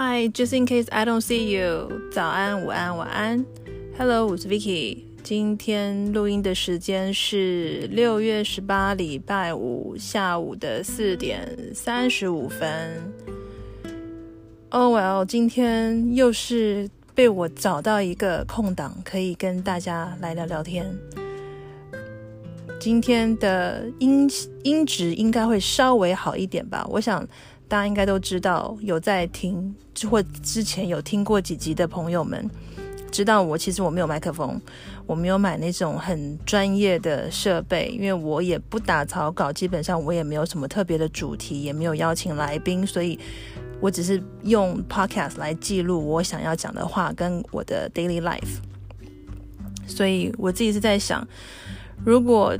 Hi, just in case I don't see you. 早安、午安、晚安。Hello，我是 Vicky。今天录音的时间是六月十八，礼拜五下午的四点三十五分。Oh well，今天又是被我找到一个空档，可以跟大家来聊聊天。今天的音音质应该会稍微好一点吧，我想。大家应该都知道，有在听或之前有听过几集的朋友们，知道我其实我没有麦克风，我没有买那种很专业的设备，因为我也不打草稿，基本上我也没有什么特别的主题，也没有邀请来宾，所以我只是用 podcast 来记录我想要讲的话跟我的 daily life。所以我自己是在想，如果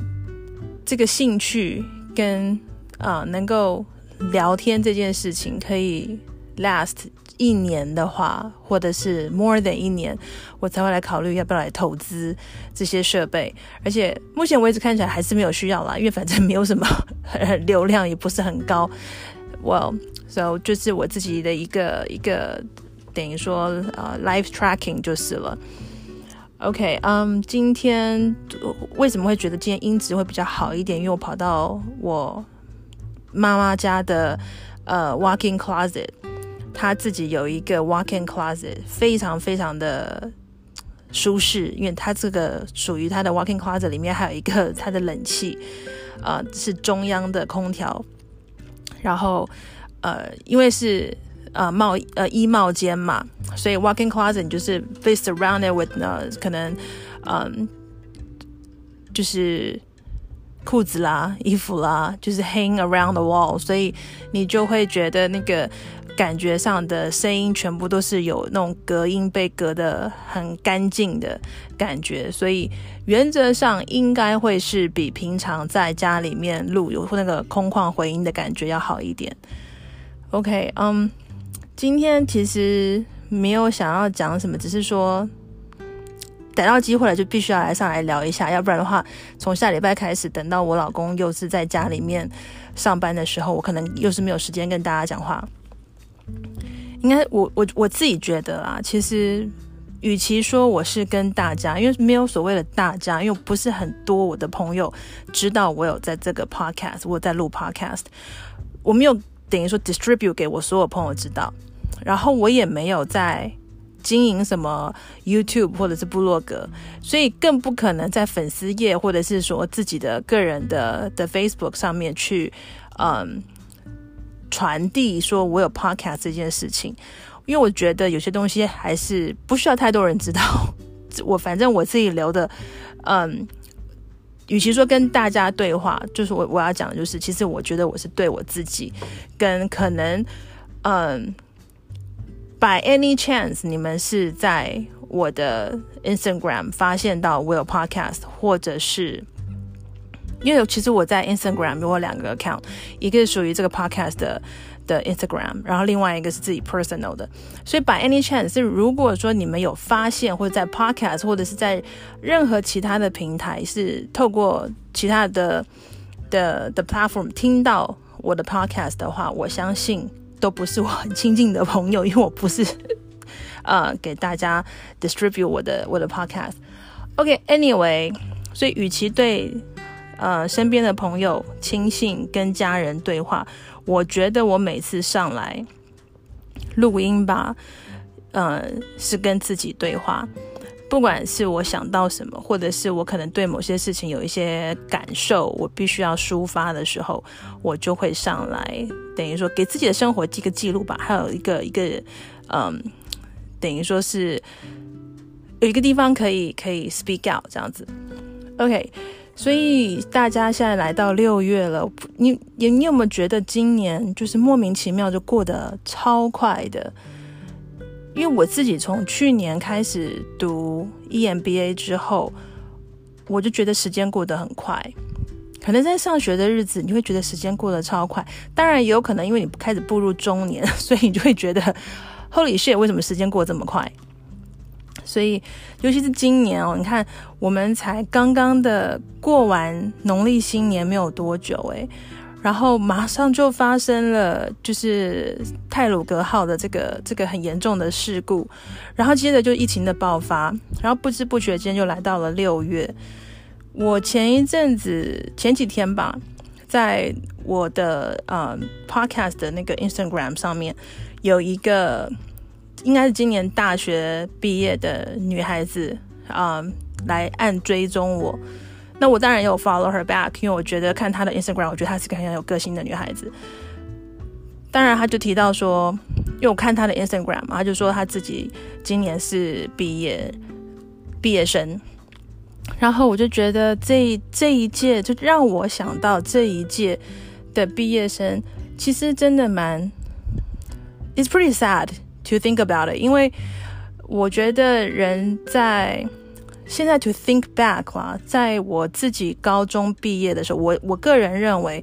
这个兴趣跟啊、能够。聊天这件事情可以 last 一年的话，或者是 more than 一年，我才会来考虑要不要来投资这些设备。而且目前为止看起来还是没有需要啦，因为反正没有什么 流量，也不是很高。Well，so 就是我自己的一个一个等于说呃、live tracking 就是了。OK，嗯、今天为什么会觉得今天音质会比较好一点？因为我跑到我。妈妈家的呃 walking closet，他自己有一个 walk-in closet，非常非常的舒适，因为他这个属于他的 walk-in closet 里面还有一个他的冷气，呃是中央的空调，然后呃因为是呃帽呃衣帽间嘛，所以 walking closet 就是被 surrounded with 呢可能嗯、就是。裤子啦，衣服啦，就是 hang around the wall，所以你就会觉得那个感觉上的声音全部都是有那种隔音被隔得很干净的感觉，所以原则上应该会是比平常在家里面录有那个空旷回音的感觉要好一点。OK，嗯、今天其实没有想要讲什么，只是说。逮到机会了，就必须要来上来聊一下，要不然的话，从下礼拜开始，等到我老公又是在家里面上班的时候，我可能又是没有时间跟大家讲话。应该我我我自己觉得啊，其实与其说我是跟大家，因为没有所谓的大家，因为不是很多我的朋友知道我有在这个 podcast，我在录 podcast，我没有等于说 distribute 给我所有朋友知道，然后我也没有在。经营什么 YouTube 或者是部落格，所以更不可能在粉丝页或者是说自己的个人的的 Facebook 上面去，嗯，传递说我有 Podcast 这件事情，因为我觉得有些东西还是不需要太多人知道。我反正我自己留的，嗯，与其说跟大家对话，就是我我要讲的就是，其实我觉得我是对我自己，跟可能，嗯。By any chance，你们是在我的 Instagram 发现到我有 podcast，或者是因为其实我在 Instagram 有我两个 account，一个是属于这个 podcast 的的 Instagram，然后另外一个是自己 personal 的。所以 By any chance，是如果说你们有发现或者在 podcast 或者是在任何其他的平台是透过其他的的的 platform 听到我的 podcast 的话，我相信。都不是我很亲近的朋友，因为我不是 呃给大家 distribute 我的我的 podcast。OK，anyway，所以与其对呃身边的朋友、亲信跟家人对话，我觉得我每次上来录音吧，呃是跟自己对话。不管是我想到什么，或者是我可能对某些事情有一些感受，我必须要抒发的时候，我就会上来，等于说给自己的生活记个记录吧。还有一个一个，嗯，等于说是有一个地方可以可以 speak out 这样子。OK，所以大家现在来到六月了，你你你有没有觉得今年就是莫名其妙就过得超快的？因为我自己从去年开始读 EMBA 之后，我就觉得时间过得很快。可能在上学的日子，你会觉得时间过得超快。当然，也有可能因为你开始步入中年，所以你就会觉得 Holy shit，为什么时间过得这么快？所以，尤其是今年哦，你看我们才刚刚的过完农历新年没有多久，诶，然后马上就发生了就是泰鲁格号的这个这个很严重的事故，然后接着就疫情的爆发，然后不知不觉间就来到了六月。我前一阵子前几天吧，在我的呃 podcast 的那个 Instagram 上面有一个应该是今年大学毕业的女孩子啊、来按追踪我。那我当然有 follow her back，因为我觉得看她的 Instagram，我觉得她是个很有个性的女孩子。当然，她就提到说，因为我看她的 Instagram 嘛，她就说她自己今年是毕业毕业生。然后我就觉得这这一届就让我想到这一届的毕业生，其实真的蛮，it's pretty sad to think about it，因为我觉得人在。现在 to think back 啦，在我自己高中毕业的时候，我我个人认为，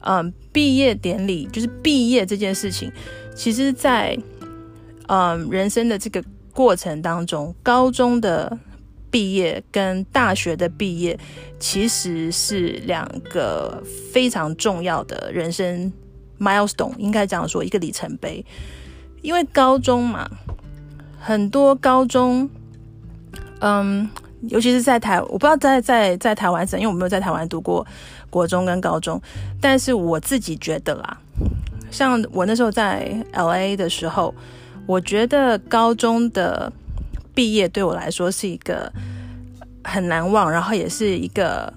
嗯，毕业典礼就是毕业这件事情，其实在嗯人生的这个过程当中，高中的毕业跟大学的毕业，其实是两个非常重要的人生 milestone，应该这样说，一个里程碑。因为高中嘛，很多高中。嗯，尤其是在台，我不知道在在在台湾省，因为我没有在台湾读过国中跟高中。但是我自己觉得啦，像我那时候在 LA 的时候，我觉得高中的毕业对我来说是一个很难忘，然后也是一个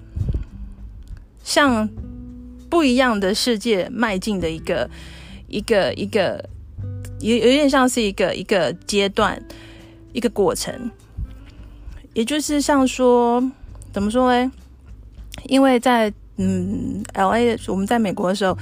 向不一样的世界迈进的一个一个一个，有有点像是一个一个阶段，一个过程。也就是像说，怎么说呢？因为在嗯，LA，我们在美国的时候，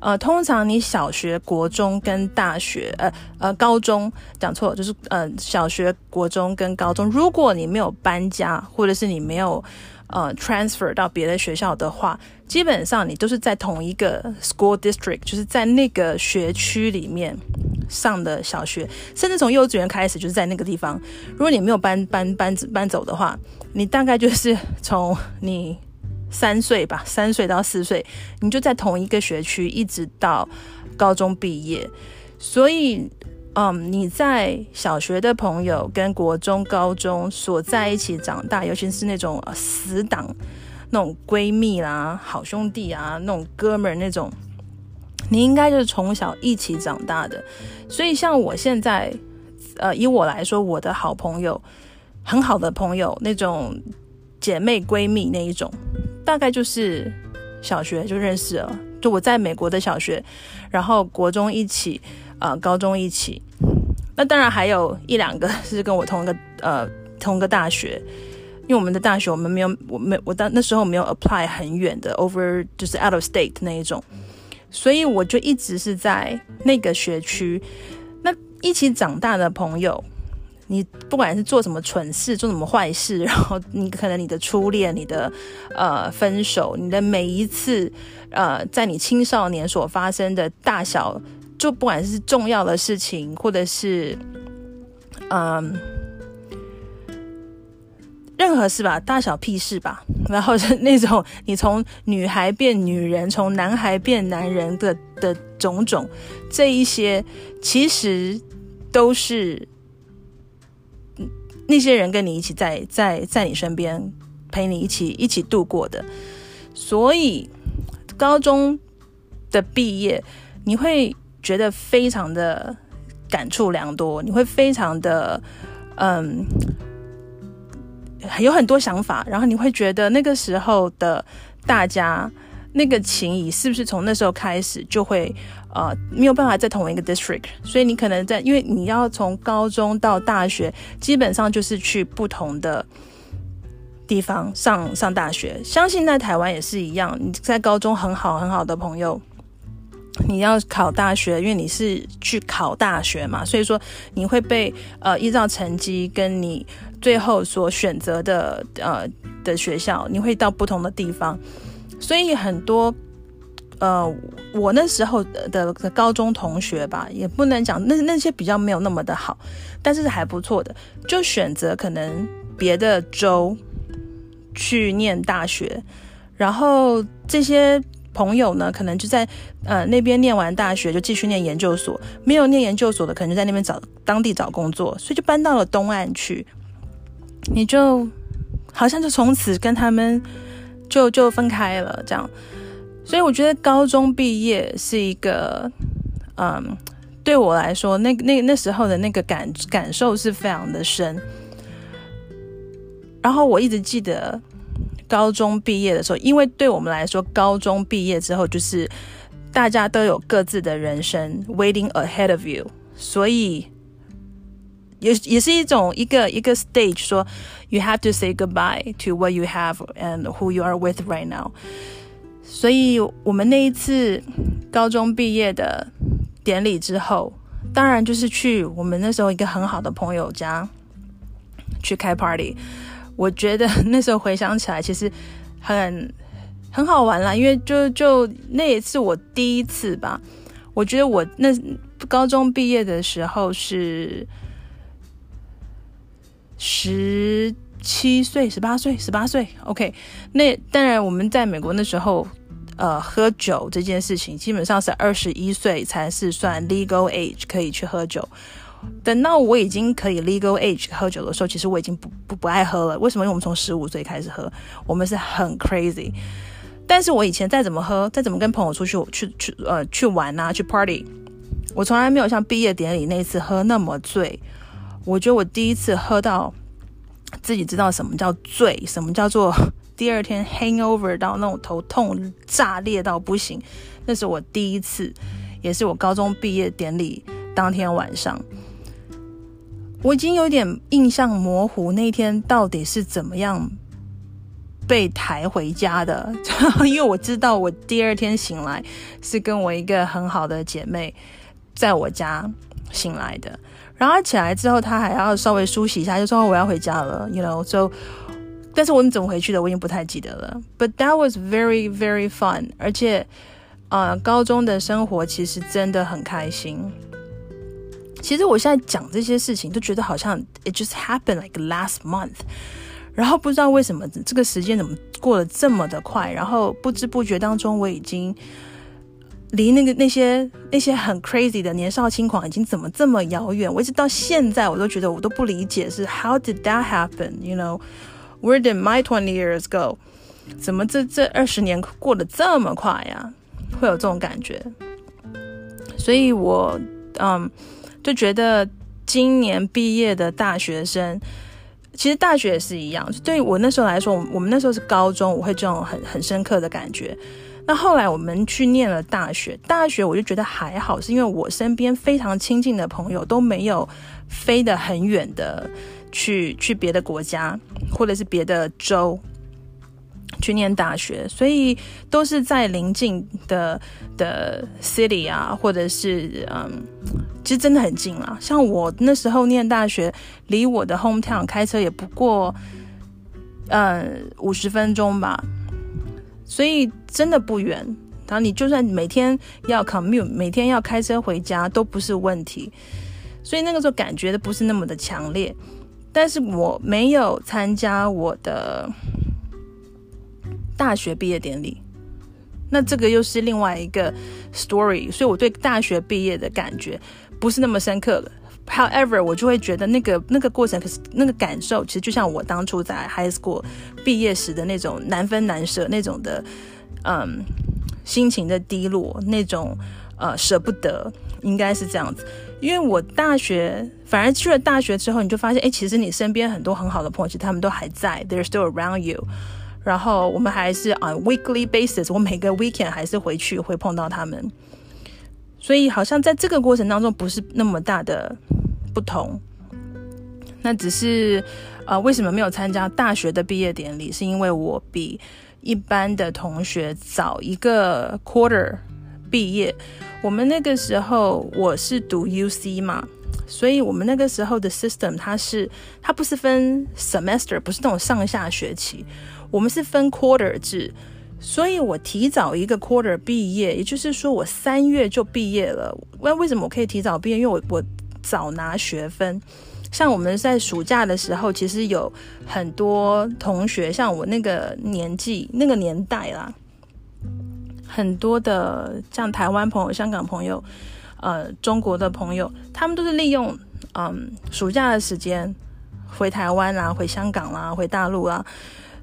呃，通常你小学、国中跟大学，呃呃，高中讲错，就是呃，小学、国中跟高中，如果你没有搬家，或者是你没有呃 transfer 到别的学校的话，基本上你都是在同一个 school district，就是在那个学区里面。上的小学，甚至从幼稚园开始就是在那个地方。如果你没有搬搬搬搬走的话，你大概就是从你三岁吧，三岁到四岁，你就在同一个学区，一直到高中毕业。所以，嗯，你在小学的朋友跟国中、高中所在一起长大，尤其是那种死党、那种闺蜜啦、好兄弟啊、那种哥们儿那种。你应该就是从小一起长大的，所以像我现在，呃，以我来说，我的好朋友，很好的朋友，那种姐妹闺蜜那一种，大概就是小学就认识了，就我在美国的小学，然后国中一起，呃，高中一起，那当然还有一两个是跟我同一个呃同一个大学，因为我们的大学我们没有，我没我当那时候没有 apply 很远的 over 就是 out of state 那一种。所以我就一直是在那个学区，那一起长大的朋友，你不管是做什么蠢事，做什么坏事，然后你可能你的初恋，你的呃分手，你的每一次呃在你青少年所发生的大小，就不管是重要的事情，或者是嗯。任何事吧，大小屁事吧，然后是那种你从女孩变女人，从男孩变男人的的种种，这一些其实都是那些人跟你一起在在在你身边陪你一起一起度过的，所以高中的毕业你会觉得非常的感触良多，你会非常的嗯。有很多想法，然后你会觉得那个时候的大家那个情谊是不是从那时候开始就会呃没有办法在同一个 district，所以你可能在因为你要从高中到大学，基本上就是去不同的地方上上大学。相信在台湾也是一样，你在高中很好很好的朋友，你要考大学，因为你是去考大学嘛，所以说你会被呃依照成绩跟你。最后所选择的呃的学校，你会到不同的地方，所以很多呃我那时候的，的高中同学吧，也不能讲那那些比较没有那么的好，但是还不错的，就选择可能别的州去念大学，然后这些朋友呢，可能就在呃那边念完大学就继续念研究所，没有念研究所的，可能就在那边找当地找工作，所以就搬到了东岸去。你就好像就从此跟他们就就分开了，这样。所以我觉得高中毕业是一个，嗯，对我来说，那那那时候的那个感感受是非常的深。然后我一直记得。高中毕业的时候，因为对我们来说，高中毕业之后就是大家都有各自的人生 waiting ahead of you，所以也也是一种一个一个 stage，说 you have to say goodbye to what you have and who you are with right now。所以我们那一次高中毕业的典礼之后，当然就是去我们那时候一个很好的朋友家去开 party。我觉得那时候回想起来，其实很很好玩啦，因为就就那一次我第一次吧。我觉得我那高中毕业的时候是十七岁、十八岁、十八岁。OK，那当然我们在美国那时候，呃，喝酒这件事情基本上是二十一岁才是算 legal age 可以去喝酒。等到我已经可以 legal age 喝酒的时候，其实我已经不不不爱喝了。为什么？因为我们从十五岁开始喝，我们是很 crazy。但是我以前再怎么喝，再怎么跟朋友出去去去呃去玩啊，去 party，我从来没有像毕业典礼那次喝那么醉。我觉得我第一次喝到自己知道什么叫醉，什么叫做 第二天 hangover 到那种头痛炸裂到不行，那是我第一次，也是我高中毕业典礼当天晚上。我已经有点印象模糊，那天到底是怎么样被抬回家的？因为我知道我第二天醒来是跟我一个很好的姐妹在我家醒来的。然后起来之后，他还要稍微梳洗一下，就说我要回家了，you know。So，但是我们怎么回去的，我已经不太记得了。But that was very very fun，而且，呃，高中的生活其实真的很开心。其实我现在讲这些事情，都觉得好像 it just happened like last month，然后不知道为什么这个时间怎么过得这么的快，然后不知不觉当中我已经离那个那些那些很 crazy 的年少轻狂已经怎么这么遥远？我一直到现在我都觉得我都不理解是 how did that happen？You know，where did my twenty years go？怎么这这二十年过得这么快呀？会有这种感觉，所以我嗯。就觉得今年毕业的大学生，其实大学也是一样。对于我那时候来说，我们那时候是高中，我会这种很很深刻的感觉。后来我们去念了大学，大学我就觉得还好，是因为我身边非常亲近的朋友都没有飞得很远的去去别的国家，或者是别的州。去念大学，所以都是在邻近的的 city 啊，或者是嗯，其实真的很近啦。像我那时候念大学，离我的 hometown 开车也不过嗯五十分钟吧，所以真的不远。然后你就算每天要 commute，每天要开车回家都不是问题。所以那个时候感觉的不是那么的强烈，但是我没有参加我的。大学毕业典礼，那这个又是另外一个 story，所以我对大学毕业的感觉不是那么深刻了。However，我就会觉得那个那个过程，可是那个感受，其实就像我当初在 high school 毕业时的那种难分难舍那种的，嗯，心情的低落，那种呃舍不得，应该是这样子。因为我大学反而去了大学之后，你就发现，哎，其实你身边很多很好的朋友，其实他们都还在，they're still around you。然后我们还是 on weekly basis，我每个 weekend 还是回去会碰到他们，所以好像在这个过程当中不是那么大的不同。那只是呃，为什么没有参加大学的毕业典礼？是因为我比一般的同学早一个 quarter 毕业。我们那个时候我是读 UC 嘛，所以我们那个时候的 system 它是它不是分 semester，不是那种上下学期。我们是分 quarter 制，所以我提早一个 quarter 毕业，也就是说我三月就毕业了。那为什么我可以提早毕业？因为我我早拿学分。像我们在暑假的时候，其实有很多同学，像我那个年纪、那个年代啦，很多的像台湾朋友、香港朋友、呃中国的朋友，他们都是利用嗯暑假的时间回台湾啦、回香港啦、回大陆啦。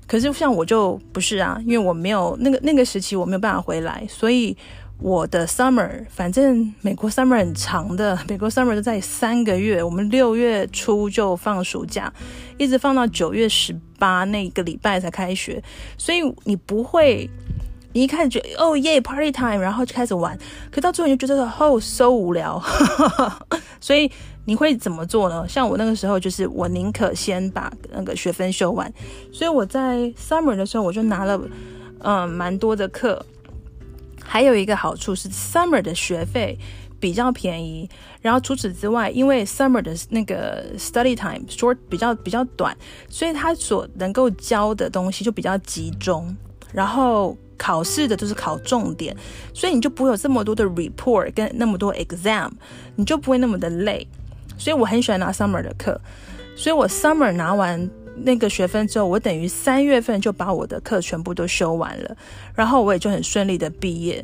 可是像我就不是啊，因为我没有那个那个时期我没有办法回来，所以我的 summer 反正美国 summer 很长的，美国 summer 都在三个月，我们六月初就放暑假，一直放到九月十八那个礼拜才开学，所以你不会。你一开始觉得哦耶 party time，然后就开始玩，可到最后你就觉得哦 so 无聊，所以你会怎么做呢？像我那个时候就是我宁可先把那个学分修完，所以我在 summer 的时候我就拿了嗯蛮多的课，还有一个好处是 summer 的学费比较便宜，然后除此之外，因为 summer 的那个 study time short 比较比较短，所以他所能够教的东西就比较集中，然后。考试的都是考重点，所以你就不会有这么多的 report 跟那么多 exam，你就不会那么的累。所以我很喜欢拿 summer 的课，所以我 summer 拿完那个学分之后，我等于三月份就把我的课全部都修完了，然后我也就很顺利的毕业。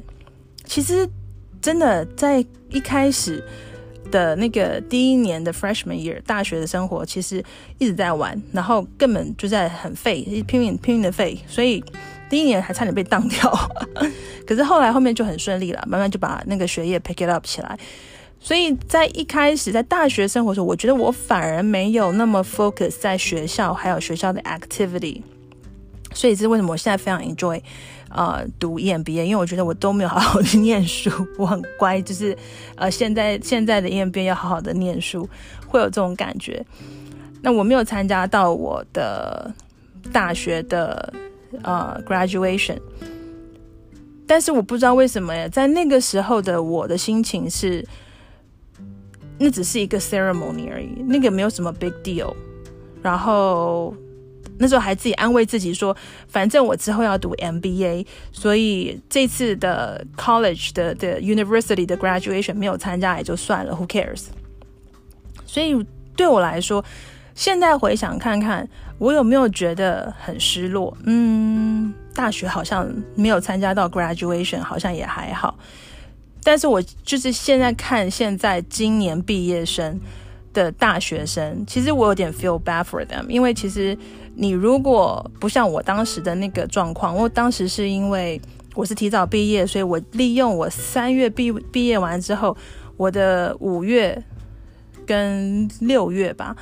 其实真的在一开始的那个第一年的 freshman year 大学的生活，其实一直在玩，然后根本就在很废，拼命拼命的废，所以。第一年还差点被当掉，可是后来后面就很顺利了，慢慢就把那个学业 pick it up 起来。所以在一开始在大学生活的时候，我觉得我反而没有那么 focus 在学校还有学校的 activity。所以这是为什么我现在非常 enjoy 呃读 EMBA，因为我觉得我都没有好好的念书，我很乖，就是呃现在现在的 EMBA 要好好的念书，会有这种感觉。那我没有参加到我的大学的。呃、graduation，但是我不知道为什么呀，在那个时候的我的心情是，那只是一个 ceremony 而已，那个没有什么 big deal。然后那时候还自己安慰自己说，反正我之后要读 MBA，所以这次的 college 的的 university 的 graduation 没有参加也就算了，who cares？所以对我来说。现在回想看看，我有没有觉得很失落？嗯，大学好像没有参加到 graduation，好像也还好。但是我就是现在看现在今年毕业生的大学生，其实我有点 feel bad for them，因为其实你如果不像我当时的那个状况，我当时是因为我是提早毕业，所以我利用我三月毕毕业完之后，我的五月跟六月吧。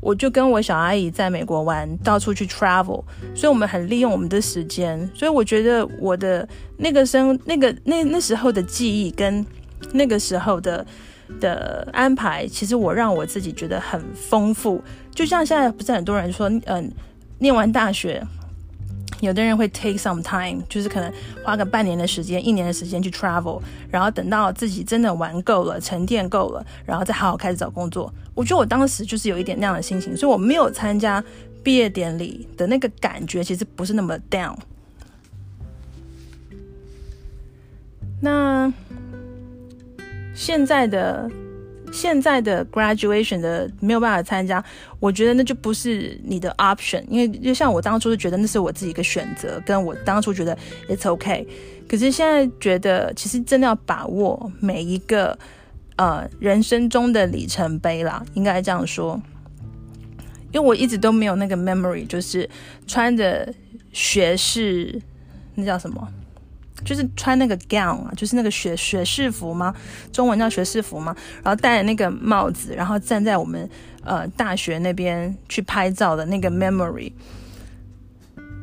我就跟我小阿姨在美国玩，到处去 travel，所以我们很利用我们的时间。所以我觉得我的那个生那个那那时候的记忆跟那个时候的的安排，其实我让我自己觉得很丰富。就像现在不是很多人说，嗯，念完大学。有的人会 take some time，就是可能花个半年的时间、一年的时间去 travel，然后等到自己真的玩够了、沉淀够了，然后再好好开始找工作。我觉得我当时就是有一点那样的心情，所以我没有参加毕业典礼的那个感觉，其实不是那么 down。那现在的。现在的 graduation 的没有办法参加，我觉得那就不是你的 option，因为就像我当初是觉得那是我自己一个选择，跟我当初觉得 it's okay，可是现在觉得其实真的要把握每一个呃人生中的里程碑啦，应该这样说，因为我一直都没有那个 memory，就是穿着学士，那叫什么？就是穿那个 gown 啊，就是那个学学士服吗？中文叫学士服吗？然后戴那个帽子，然后站在我们呃大学那边去拍照的那个 memory，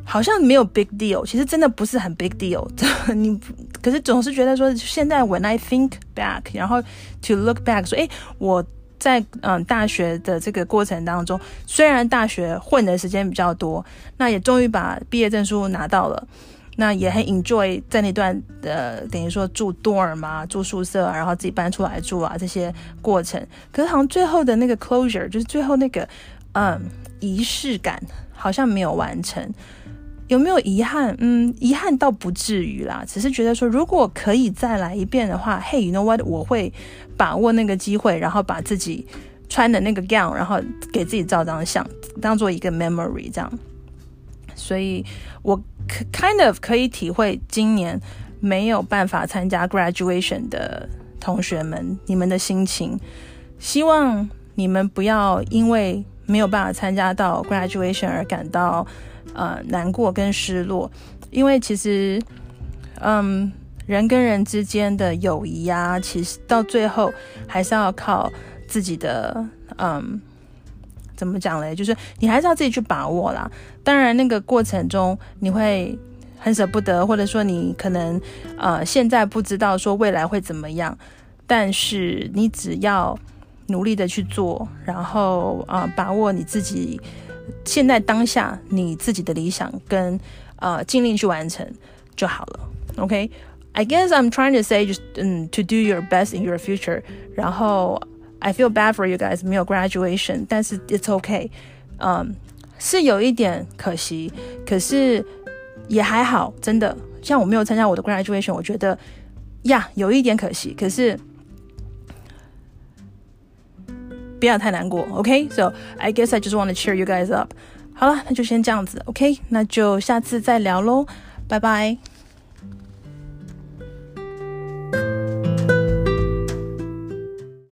好像没有 big deal。其实真的不是很 big deal。你可是总是觉得说，现在 when I think back，然后 to look back，说，诶，我在嗯、大学的这个过程当中，虽然大学混的时间比较多，那也终于把毕业证书拿到了。那也很 enjoy 在那段呃，等于说住 dorm 嘛，住宿舍，然后自己搬出来住啊，这些过程。可是好像最后的那个 closure，就是最后那个嗯仪式感，好像没有完成。有没有遗憾？嗯，遗憾倒不至于啦，只是觉得说，如果可以再来一遍的话，嘿，you know what？我会把握那个机会，然后把自己穿的那个 gown，然后给自己照张相，当做一个 memory 这样。所以，我 kind of 可以体会今年没有办法参加 graduation 的同学们，你们的心情，希望你们不要因为没有办法参加到 graduation 而感到呃难过跟失落，因为其实，嗯，人跟人之间的友谊、啊，其实到最后还是要靠自己的，嗯。怎么讲嘞？就是你还是要自己去把握啦。当然，那个过程中你会很舍不得，或者说你可能呃现在不知道说未来会怎么样，但是你只要努力的去做，然后啊、把握你自己现在当下你自己的理想跟呃尽力去完成就好了。OK，I guess I'm trying to say just 嗯 to do your best in your future，然后。I feel bad for you guys 没有 graduation，但是 it's okay，嗯、是有一点可惜，可是也还好，真的。像我没有参加我的 graduation，我觉得呀有一点可惜，可是不要太难过，OK？So I guess I just want to cheer you guys up。好了，那就先这样子，OK？那就下次再聊喽，拜拜。